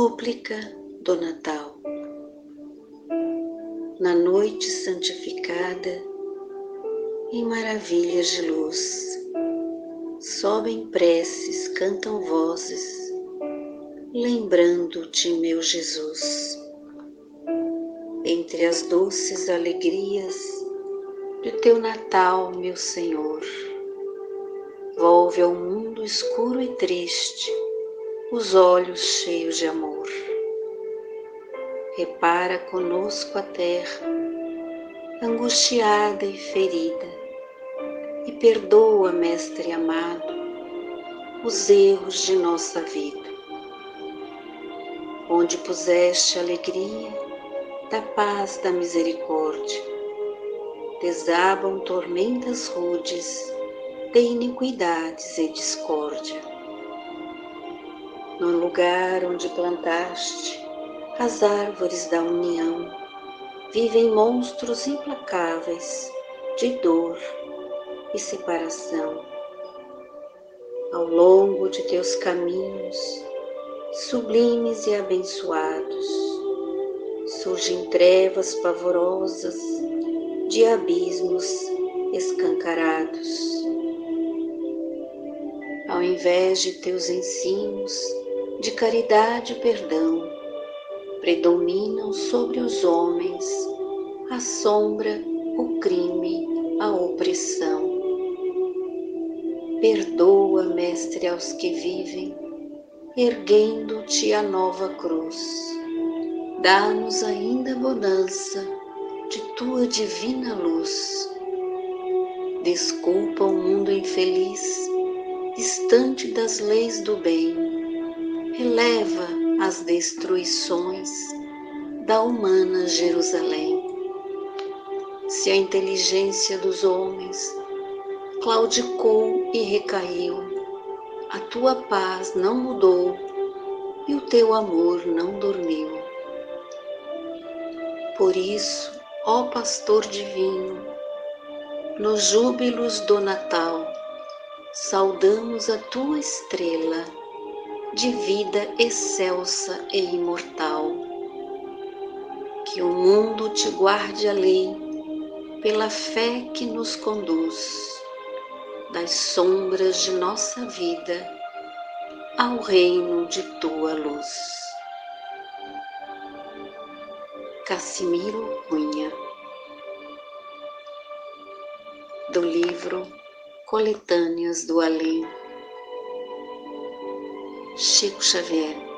Súplica do Natal. Na noite santificada, em maravilhas de luz, sobem preces, cantam vozes, lembrando-te, meu Jesus. Entre as doces alegrias de teu Natal, meu Senhor, volve ao mundo escuro e triste os olhos cheios de amor. Repara conosco a terra, angustiada e ferida, e perdoa, Mestre amado, os erros de nossa vida. Onde puseste a alegria da paz da misericórdia, desabam tormentas rudes de iniquidades e discórdia no lugar onde plantaste as árvores da união, vivem monstros implacáveis de dor e separação. Ao longo de teus caminhos, sublimes e abençoados, surgem trevas pavorosas de abismos escancarados. Ao invés de teus ensinos, de caridade e perdão predominam sobre os homens a sombra, o crime, a opressão. Perdoa, Mestre, aos que vivem, erguendo-te a nova cruz. Dá-nos ainda bonança de tua divina luz. Desculpa o mundo infeliz, distante das leis do bem eleva as destruições da humana Jerusalém. Se a inteligência dos homens claudicou e recaiu, a tua paz não mudou e o teu amor não dormiu. Por isso, ó Pastor Divino, nos júbilos do Natal, saudamos a tua estrela de vida excelsa e imortal. Que o mundo te guarde a lei pela fé que nos conduz das sombras de nossa vida ao reino de tua luz. Cassimiro Cunha do livro Coletâneas do Além Chico Xavier.